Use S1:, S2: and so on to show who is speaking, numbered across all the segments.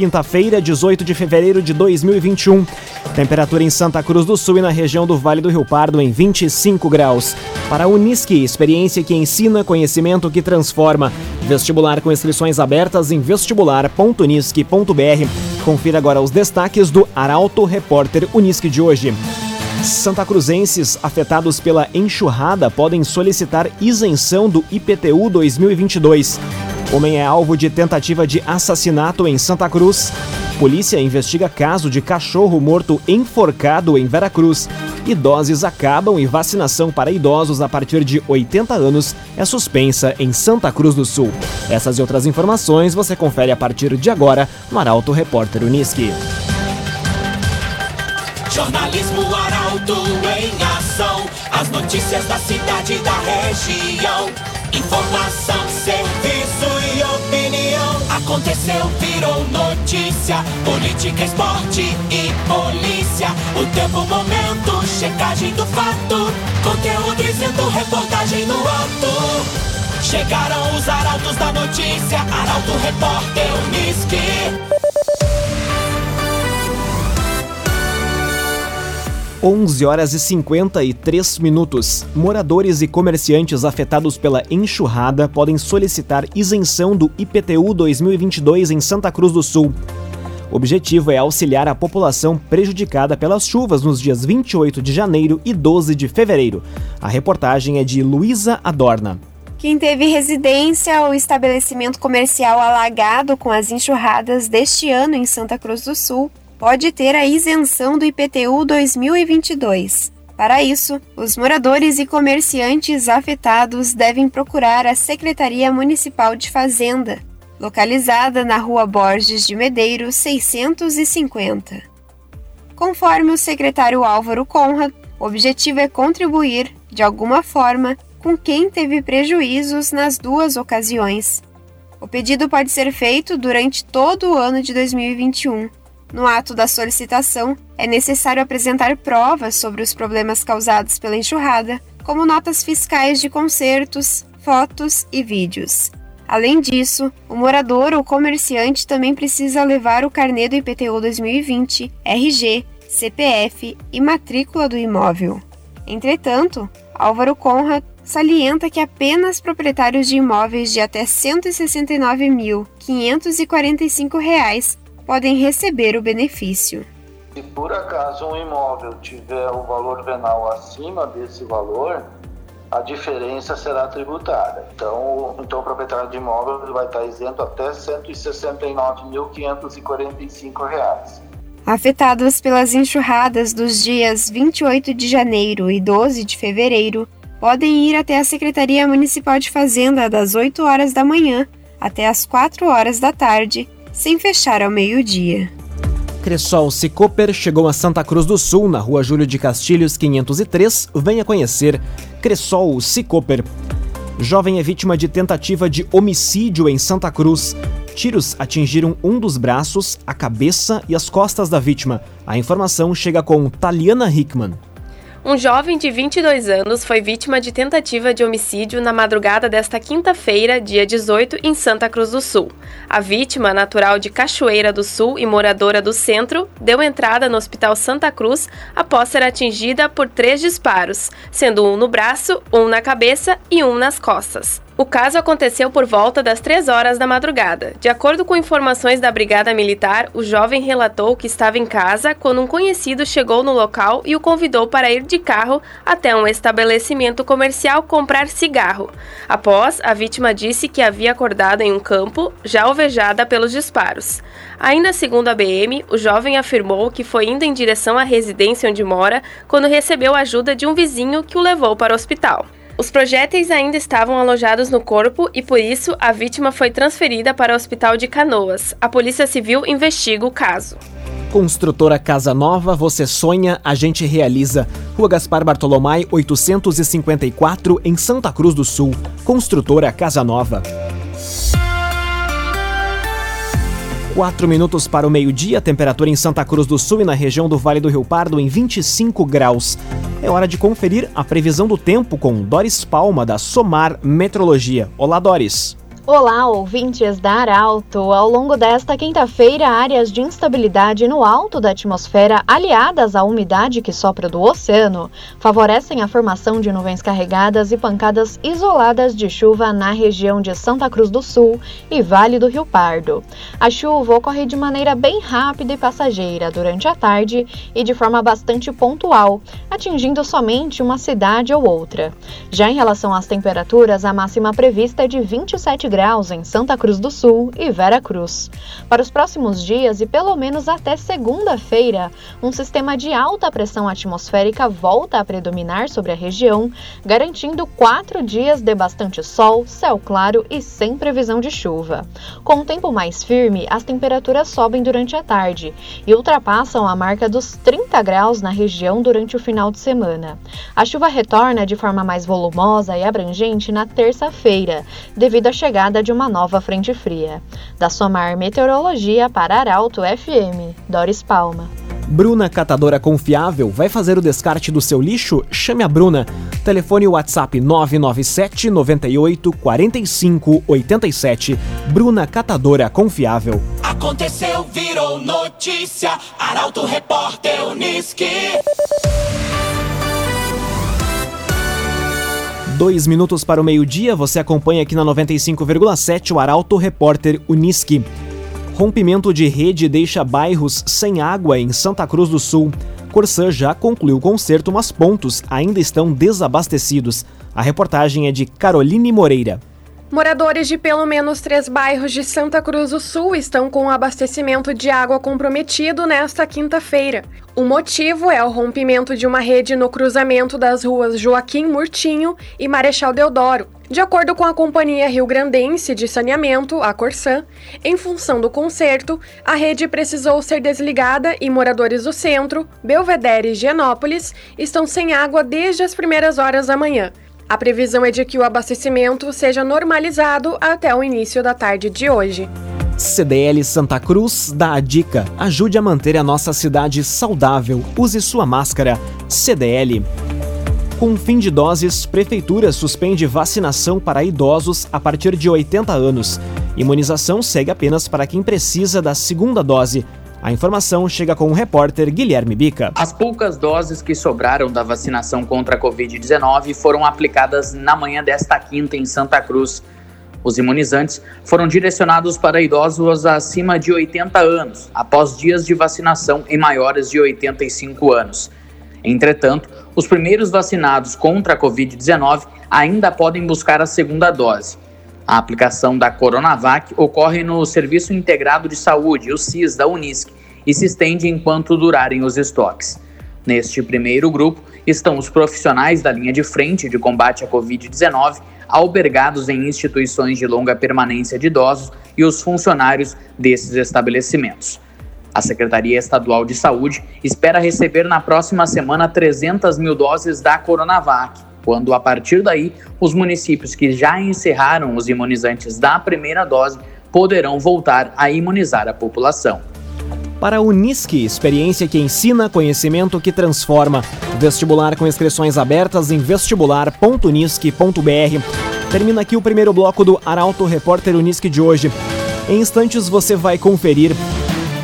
S1: quinta-feira, 18 de fevereiro de 2021. Temperatura em Santa Cruz do Sul e na região do Vale do Rio Pardo em 25 graus. Para a Unisque, experiência que ensina, conhecimento que transforma. Vestibular com inscrições abertas em vestibular.unisque.br. Confira agora os destaques do Arauto Repórter Unisque de hoje. Santa Cruzenses afetados pela enxurrada podem solicitar isenção do IPTU 2022. Homem é alvo de tentativa de assassinato em Santa Cruz. Polícia investiga caso de cachorro morto enforcado em Veracruz. Idoses acabam e vacinação para idosos a partir de 80 anos é suspensa em Santa Cruz do Sul. Essas e outras informações você confere a partir de agora no Arauto Repórter Uniski.
S2: Jornalismo Arauto em ação. As notícias da cidade e da região. Informação, serviço opinião. Aconteceu, virou notícia. Política, esporte e polícia. O tempo, momento, checagem do fato. Conteúdo dizendo, reportagem no ato. Chegaram os arautos da notícia. Arauto, repórter, Unisque.
S1: 11 horas e 53 minutos. Moradores e comerciantes afetados pela enxurrada podem solicitar isenção do IPTU 2022 em Santa Cruz do Sul. O objetivo é auxiliar a população prejudicada pelas chuvas nos dias 28 de janeiro e 12 de fevereiro. A reportagem é de Luísa Adorna.
S3: Quem teve residência ou estabelecimento comercial alagado com as enxurradas deste ano em Santa Cruz do Sul pode ter a isenção do IPTU 2022. Para isso, os moradores e comerciantes afetados devem procurar a Secretaria Municipal de Fazenda, localizada na Rua Borges de Medeiros 650. Conforme o secretário Álvaro Conrad, o objetivo é contribuir, de alguma forma, com quem teve prejuízos nas duas ocasiões. O pedido pode ser feito durante todo o ano de 2021 no ato da solicitação, é necessário apresentar provas sobre os problemas causados pela enxurrada, como notas fiscais de concertos, fotos e vídeos. Além disso, o morador ou comerciante também precisa levar o carnê do IPTU 2020, RG, CPF e matrícula do imóvel. Entretanto, Álvaro Conrad salienta que apenas proprietários de imóveis de até R$ 169.545 podem receber o benefício.
S4: Se por acaso um imóvel tiver o valor venal acima desse valor, a diferença será tributária. Então, então o proprietário de imóvel vai estar isento até R$ 169.545.
S3: Afetados pelas enxurradas dos dias 28 de janeiro e 12 de fevereiro, podem ir até a Secretaria Municipal de Fazenda das 8 horas da manhã até as 4 horas da tarde sem fechar ao meio-dia.
S1: Cressol Cicoper chegou a Santa Cruz do Sul, na rua Júlio de Castilhos, 503. Venha conhecer Cressol Cicoper. Jovem é vítima de tentativa de homicídio em Santa Cruz. Tiros atingiram um dos braços, a cabeça e as costas da vítima. A informação chega com Taliana Hickman.
S5: Um jovem de 22 anos foi vítima de tentativa de homicídio na madrugada desta quinta-feira, dia 18, em Santa Cruz do Sul. A vítima, natural de Cachoeira do Sul e moradora do centro, deu entrada no Hospital Santa Cruz após ser atingida por três disparos, sendo um no braço, um na cabeça e um nas costas. O caso aconteceu por volta das 3 horas da madrugada. De acordo com informações da Brigada Militar, o jovem relatou que estava em casa quando um conhecido chegou no local e o convidou para ir de carro até um estabelecimento comercial comprar cigarro. Após, a vítima disse que havia acordado em um campo, já alvejada pelos disparos. Ainda segundo a BM, o jovem afirmou que foi indo em direção à residência onde mora quando recebeu ajuda de um vizinho que o levou para o hospital. Os projéteis ainda estavam alojados no corpo e, por isso, a vítima foi transferida para o hospital de Canoas. A Polícia Civil investiga o caso.
S1: Construtora Casa Nova, você sonha, a gente realiza. Rua Gaspar Bartolomai, 854, em Santa Cruz do Sul. Construtora Casa Nova. Quatro minutos para o meio-dia, temperatura em Santa Cruz do Sul e na região do Vale do Rio Pardo em 25 graus. É hora de conferir a previsão do tempo com Doris Palma, da Somar Metrologia. Olá, Doris.
S6: Olá, ouvintes da Arauto. Ao longo desta quinta-feira, áreas de instabilidade no alto da atmosfera, aliadas à umidade que sopra do oceano, favorecem a formação de nuvens carregadas e pancadas isoladas de chuva na região de Santa Cruz do Sul e Vale do Rio Pardo. A chuva ocorre de maneira bem rápida e passageira durante a tarde e de forma bastante pontual, atingindo somente uma cidade ou outra. Já em relação às temperaturas, a máxima prevista é de 27 graus graus em Santa Cruz do Sul e Vera Cruz. Para os próximos dias e pelo menos até segunda-feira, um sistema de alta pressão atmosférica volta a predominar sobre a região, garantindo quatro dias de bastante sol, céu claro e sem previsão de chuva. Com o tempo mais firme, as temperaturas sobem durante a tarde e ultrapassam a marca dos 30 graus na região durante o final de semana. A chuva retorna de forma mais volumosa e abrangente na terça-feira, devido à chegada chegada de uma nova frente fria. Da Somar Meteorologia para Arauto FM, Doris Palma.
S1: Bruna Catadora Confiável vai fazer o descarte do seu lixo? Chame a Bruna. Telefone WhatsApp 997 98 45 87. Bruna Catadora Confiável.
S2: Aconteceu, virou notícia. Arauto Repórter Uniski.
S1: Dois minutos para o meio-dia, você acompanha aqui na 95,7 o Arauto Repórter Uniski. Rompimento de rede deixa bairros sem água em Santa Cruz do Sul. Corsã já concluiu o conserto, mas pontos ainda estão desabastecidos. A reportagem é de Caroline Moreira.
S5: Moradores de pelo menos três bairros de Santa Cruz do Sul estão com o abastecimento de água comprometido nesta quinta-feira. O motivo é o rompimento de uma rede no cruzamento das ruas Joaquim Murtinho e Marechal Deodoro. De acordo com a Companhia Rio Grandense de Saneamento, a Corsan, em função do conserto, a rede precisou ser desligada e moradores do centro, Belvedere e Genópolis estão sem água desde as primeiras horas da manhã. A previsão é de que o abastecimento seja normalizado até o início da tarde de hoje.
S1: CDL Santa Cruz dá a dica: ajude a manter a nossa cidade saudável. Use sua máscara. CDL. Com fim de doses, Prefeitura suspende vacinação para idosos a partir de 80 anos. Imunização segue apenas para quem precisa da segunda dose. A informação chega com o repórter Guilherme Bica.
S7: As poucas doses que sobraram da vacinação contra a Covid-19 foram aplicadas na manhã desta quinta em Santa Cruz. Os imunizantes foram direcionados para idosos acima de 80 anos, após dias de vacinação em maiores de 85 anos. Entretanto, os primeiros vacinados contra a Covid-19 ainda podem buscar a segunda dose. A aplicação da Coronavac ocorre no Serviço Integrado de Saúde, o SIS, da Unisc, e se estende enquanto durarem os estoques. Neste primeiro grupo estão os profissionais da linha de frente de combate à Covid-19, albergados em instituições de longa permanência de idosos e os funcionários desses estabelecimentos. A Secretaria Estadual de Saúde espera receber na próxima semana 300 mil doses da Coronavac quando a partir daí os municípios que já encerraram os imunizantes da primeira dose poderão voltar a imunizar a população.
S1: Para a Unisque, experiência que ensina, conhecimento que transforma. Vestibular com inscrições abertas em vestibular.unisque.br. Termina aqui o primeiro bloco do Arauto Repórter Unisque de hoje. Em instantes você vai conferir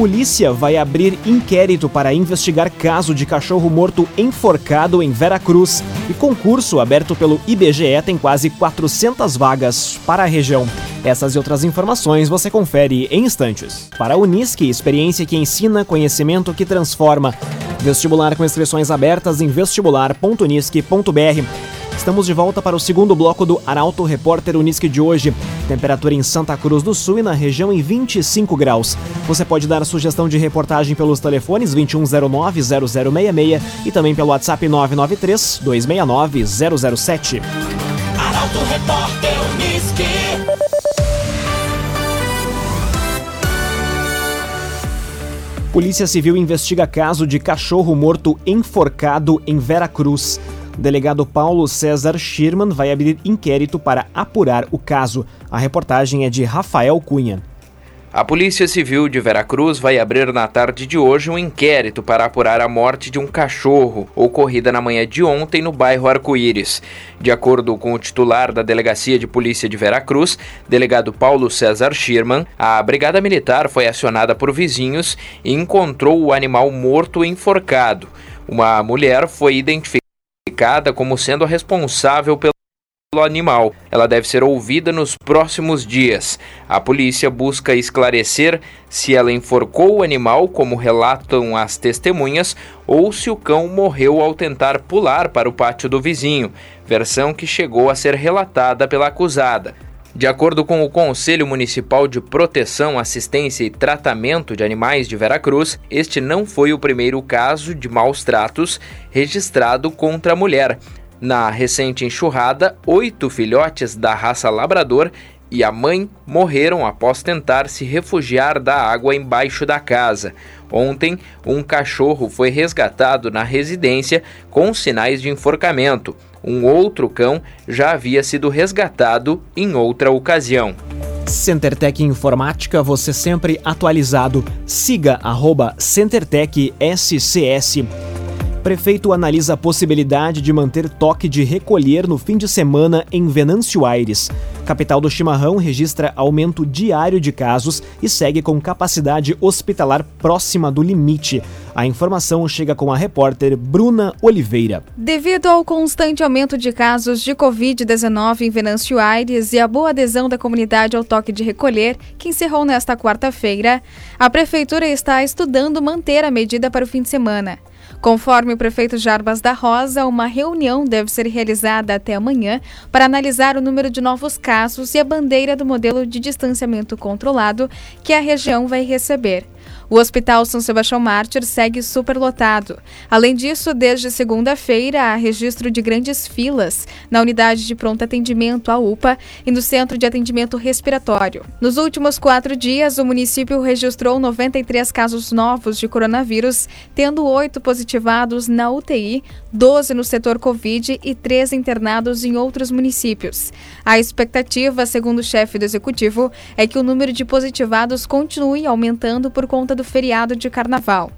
S1: Polícia vai abrir inquérito para investigar caso de cachorro morto enforcado em Veracruz. E concurso aberto pelo IBGE tem quase 400 vagas para a região. Essas e outras informações você confere em instantes. Para a Unisque, experiência que ensina, conhecimento que transforma. Vestibular com inscrições abertas em vestibular.unisque.br. Estamos de volta para o segundo bloco do Arauto Repórter Unisque de hoje. Temperatura em Santa Cruz do Sul e na região em 25 graus. Você pode dar sugestão de reportagem pelos telefones 2109-0066 e também pelo WhatsApp 993-269-007.
S2: Arauto Repórter Unisque.
S1: Polícia Civil investiga caso de cachorro morto enforcado em Veracruz. O delegado Paulo César Schirman vai abrir inquérito para apurar o caso. A reportagem é de Rafael Cunha.
S8: A Polícia Civil de Veracruz vai abrir na tarde de hoje um inquérito para apurar a morte de um cachorro ocorrida na manhã de ontem no bairro Arco-Íris. De acordo com o titular da Delegacia de Polícia de Veracruz, delegado Paulo César Schirman, a Brigada Militar foi acionada por vizinhos e encontrou o animal morto enforcado. Uma mulher foi identificada como sendo a responsável pelo animal. Ela deve ser ouvida nos próximos dias. A polícia busca esclarecer se ela enforcou o animal, como relatam as testemunhas, ou se o cão morreu ao tentar pular para o pátio do vizinho, versão que chegou a ser relatada pela acusada. De acordo com o Conselho Municipal de Proteção, Assistência e Tratamento de Animais de Veracruz, este não foi o primeiro caso de maus tratos registrado contra a mulher. Na recente enxurrada, oito filhotes da raça labrador e a mãe morreram após tentar se refugiar da água embaixo da casa. Ontem, um cachorro foi resgatado na residência com sinais de enforcamento. Um outro cão já havia sido resgatado em outra ocasião.
S1: CenterTech Informática, você sempre atualizado. Siga arroba CenterTech SCS. Prefeito analisa a possibilidade de manter toque de recolher no fim de semana em Venâncio Aires. Capital do Chimarrão registra aumento diário de casos e segue com capacidade hospitalar próxima do limite. A informação chega com a repórter Bruna Oliveira.
S9: Devido ao constante aumento de casos de Covid-19 em Venâncio Aires e a boa adesão da comunidade ao toque de recolher, que encerrou nesta quarta-feira, a Prefeitura está estudando manter a medida para o fim de semana. Conforme o prefeito Jarbas da Rosa, uma reunião deve ser realizada até amanhã para analisar o número de novos casos e a bandeira do modelo de distanciamento controlado que a região vai receber. O Hospital São Sebastião Mártir segue superlotado. Além disso, desde segunda-feira há registro de grandes filas na unidade de pronto atendimento, a UPA, e no Centro de Atendimento Respiratório. Nos últimos quatro dias, o município registrou 93 casos novos de coronavírus, tendo oito positivados na UTI, 12 no setor Covid e três internados em outros municípios. A expectativa, segundo o chefe do executivo, é que o número de positivados continue aumentando por conta do feriado de carnaval.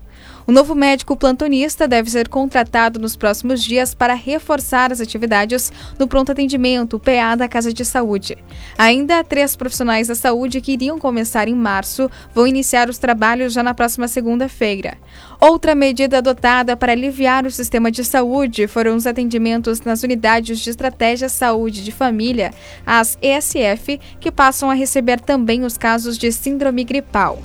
S9: O novo médico plantonista deve ser contratado nos próximos dias para reforçar as atividades no pronto atendimento, PA da Casa de Saúde. Ainda três profissionais da saúde que iriam começar em março vão iniciar os trabalhos já na próxima segunda-feira. Outra medida adotada para aliviar o sistema de saúde foram os atendimentos nas unidades de estratégia saúde de família, as ESF, que passam a receber também os casos de síndrome gripal.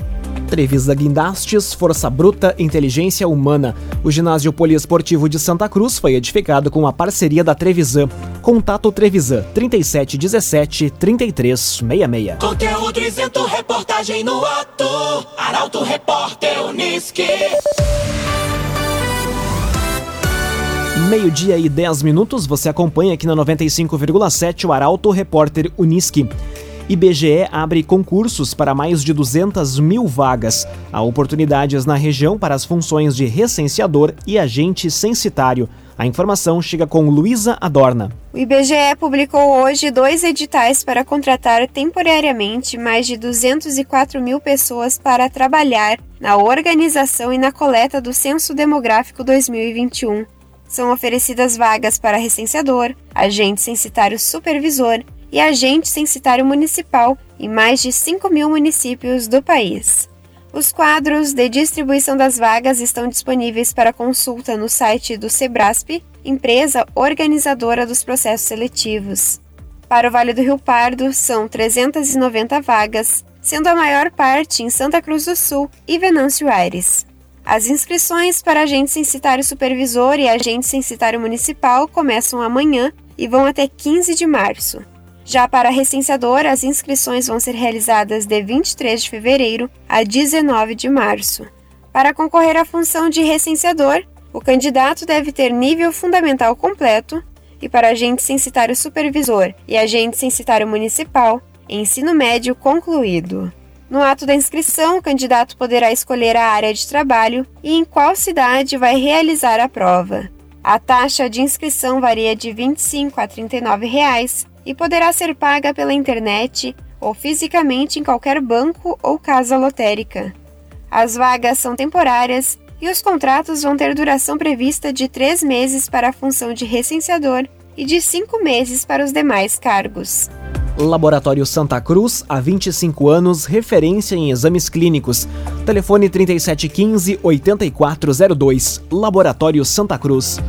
S1: Trevisa Guindastes, Força Bruta, Inteligência Humana. O ginásio poliesportivo de Santa Cruz foi edificado com a parceria da Trevisan. Contato Trevisan 3717 3366.
S2: Conteúdo isento, reportagem no ato. Arauto Repórter Uniski.
S1: Meio-dia e 10 minutos, você acompanha aqui na 95,7 o Arauto Repórter Uniski. IBGE abre concursos para mais de 200 mil vagas. Há oportunidades na região para as funções de recenseador e agente censitário. A informação chega com Luísa Adorna.
S3: O IBGE publicou hoje dois editais para contratar temporariamente mais de 204 mil pessoas para trabalhar na organização e na coleta do Censo Demográfico 2021. São oferecidas vagas para recenseador, agente censitário supervisor, e agente censitário municipal em mais de 5 mil municípios do país. Os quadros de distribuição das vagas estão disponíveis para consulta no site do Sebrasp, empresa organizadora dos processos seletivos. Para o Vale do Rio Pardo, são 390 vagas, sendo a maior parte em Santa Cruz do Sul e Venâncio Aires. As inscrições para agente censitário supervisor e agente censitário municipal começam amanhã e vão até 15 de março. Já para recenseador, as inscrições vão ser realizadas de 23 de fevereiro a 19 de março. Para concorrer à função de recenseador, o candidato deve ter nível fundamental completo e para agente censitário supervisor e agente censitário municipal, ensino médio concluído. No ato da inscrição, o candidato poderá escolher a área de trabalho e em qual cidade vai realizar a prova. A taxa de inscrição varia de R$ 25 a 39 reais e poderá ser paga pela internet ou fisicamente em qualquer banco ou casa lotérica. As vagas são temporárias e os contratos vão ter duração prevista de três meses para a função de recenseador e de cinco meses para os demais cargos.
S1: Laboratório Santa Cruz, há 25 anos, referência em exames clínicos. Telefone 3715-8402. Laboratório Santa Cruz.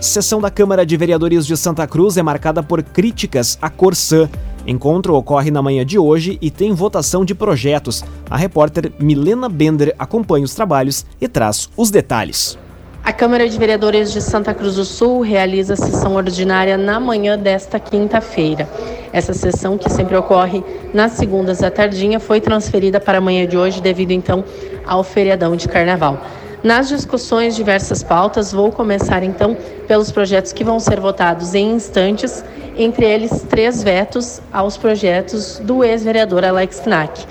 S1: Sessão da Câmara de Vereadores de Santa Cruz é marcada por críticas à Corsã. Encontro ocorre na manhã de hoje e tem votação de projetos. A repórter Milena Bender acompanha os trabalhos e traz os detalhes.
S10: A Câmara de Vereadores de Santa Cruz do Sul realiza a sessão ordinária na manhã desta quinta-feira. Essa sessão, que sempre ocorre nas segundas à tardinha, foi transferida para a manhã de hoje devido então ao feriadão de carnaval. Nas discussões, diversas pautas, vou começar então pelos projetos que vão ser votados em instantes, entre eles três vetos aos projetos do ex-vereador Alex Knack.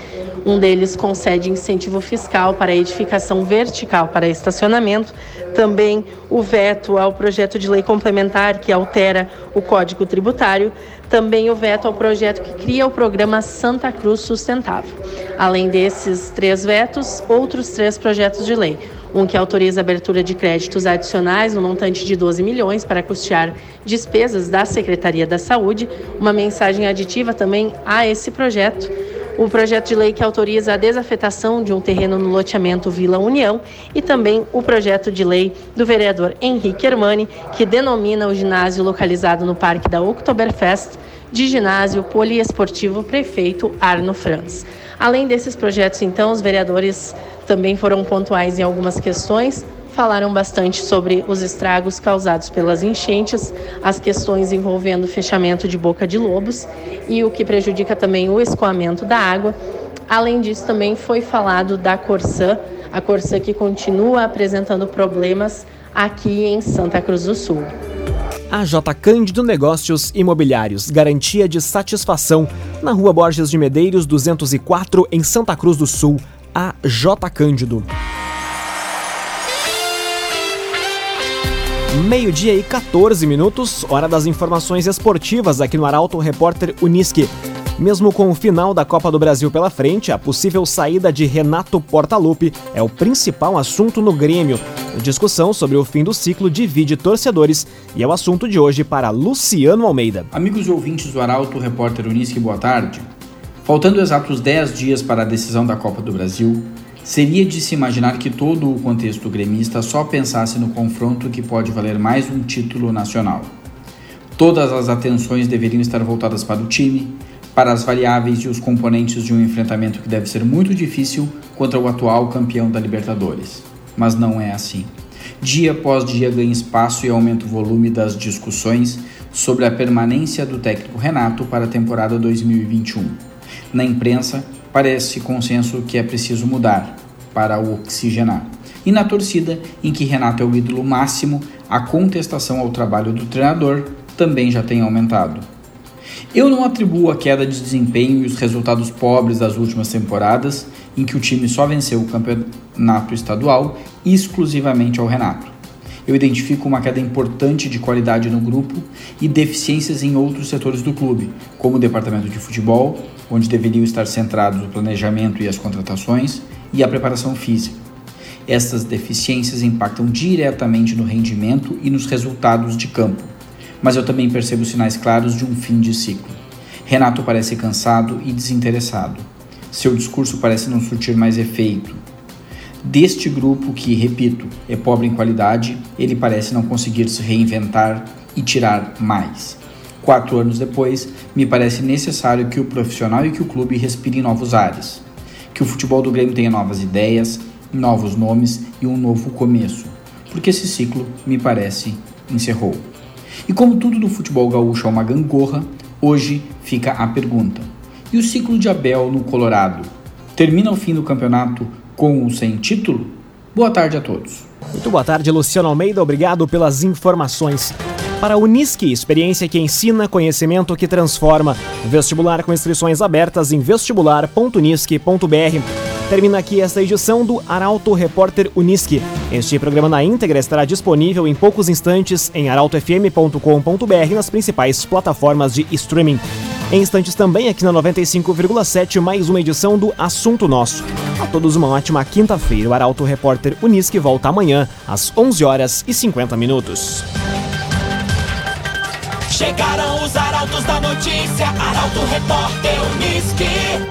S10: Um deles concede incentivo fiscal para edificação vertical para estacionamento. Também o veto ao projeto de lei complementar que altera o Código Tributário. Também o veto ao projeto que cria o programa Santa Cruz Sustentável. Além desses três vetos, outros três projetos de lei um que autoriza a abertura de créditos adicionais no montante de 12 milhões para custear despesas da Secretaria da Saúde, uma mensagem aditiva também a esse projeto o projeto de lei que autoriza a desafetação de um terreno no loteamento Vila União e também o projeto de lei do vereador Henrique Hermani, que denomina o ginásio localizado no Parque da Oktoberfest de ginásio poliesportivo prefeito Arno Franz. Além desses projetos, então, os vereadores também foram pontuais em algumas questões, falaram bastante sobre os estragos causados pelas enchentes, as questões envolvendo fechamento de boca de lobos e o que prejudica também o escoamento da água. Além disso, também foi falado da Corsã, a Corsã que continua apresentando problemas aqui em Santa Cruz do Sul.
S1: J Cândido Negócios Imobiliários, garantia de satisfação, na Rua Borges de Medeiros, 204, em Santa Cruz do Sul. A J Cândido. Meio-dia e 14 minutos, hora das informações esportivas aqui no Arauto Repórter Uniski. Mesmo com o final da Copa do Brasil pela frente, a possível saída de Renato Portaluppi é o principal assunto no Grêmio. A discussão sobre o fim do ciclo divide torcedores e é o assunto de hoje para Luciano Almeida.
S11: Amigos e ouvintes do Arauto Repórter Uniski, boa tarde. Faltando exatos 10 dias para a decisão da Copa do Brasil, Seria de se imaginar que todo o contexto gremista só pensasse no confronto que pode valer mais um título nacional. Todas as atenções deveriam estar voltadas para o time, para as variáveis e os componentes de um enfrentamento que deve ser muito difícil contra o atual campeão da Libertadores. Mas não é assim. Dia após dia ganha espaço e aumenta o volume das discussões sobre a permanência do técnico Renato para a temporada 2021. Na imprensa, parece consenso que é preciso mudar para o oxigenar. E na torcida, em que Renato é o ídolo máximo, a contestação ao trabalho do treinador também já tem aumentado. Eu não atribuo a queda de desempenho e os resultados pobres das últimas temporadas, em que o time só venceu o campeonato estadual, exclusivamente ao Renato. Eu identifico uma queda importante de qualidade no grupo e deficiências em outros setores do clube, como o departamento de futebol, onde deveriam estar centrados o planejamento e as contratações, e a preparação física. Estas deficiências impactam diretamente no rendimento e nos resultados de campo, mas eu também percebo sinais claros de um fim de ciclo. Renato parece cansado e desinteressado. Seu discurso parece não surtir mais efeito. Deste grupo, que, repito, é pobre em qualidade, ele parece não conseguir se reinventar e tirar mais. Quatro anos depois, me parece necessário que o profissional e que o clube respirem novos ares. Que o futebol do Grêmio tenha novas ideias, novos nomes e um novo começo. Porque esse ciclo, me parece, encerrou. E como tudo do futebol gaúcho é uma gangorra, hoje fica a pergunta: e o ciclo de Abel no Colorado? Termina o fim do campeonato com ou sem título? Boa tarde a todos.
S1: Muito boa tarde, Luciano Almeida. Obrigado pelas informações. Para a Unisque, experiência que ensina, conhecimento que transforma. Vestibular com inscrições abertas em vestibular.unisque.br. Termina aqui esta edição do Arauto Repórter Unisque. Este programa na íntegra estará disponível em poucos instantes em arautofm.com.br nas principais plataformas de streaming. Em instantes também aqui na 95,7 mais uma edição do Assunto Nosso. A todos uma ótima quinta-feira. O Arauto Repórter Unisque volta amanhã às 11 horas e 50 minutos.
S2: Chegaram os arautos da notícia, Arauto Repórter Unisque.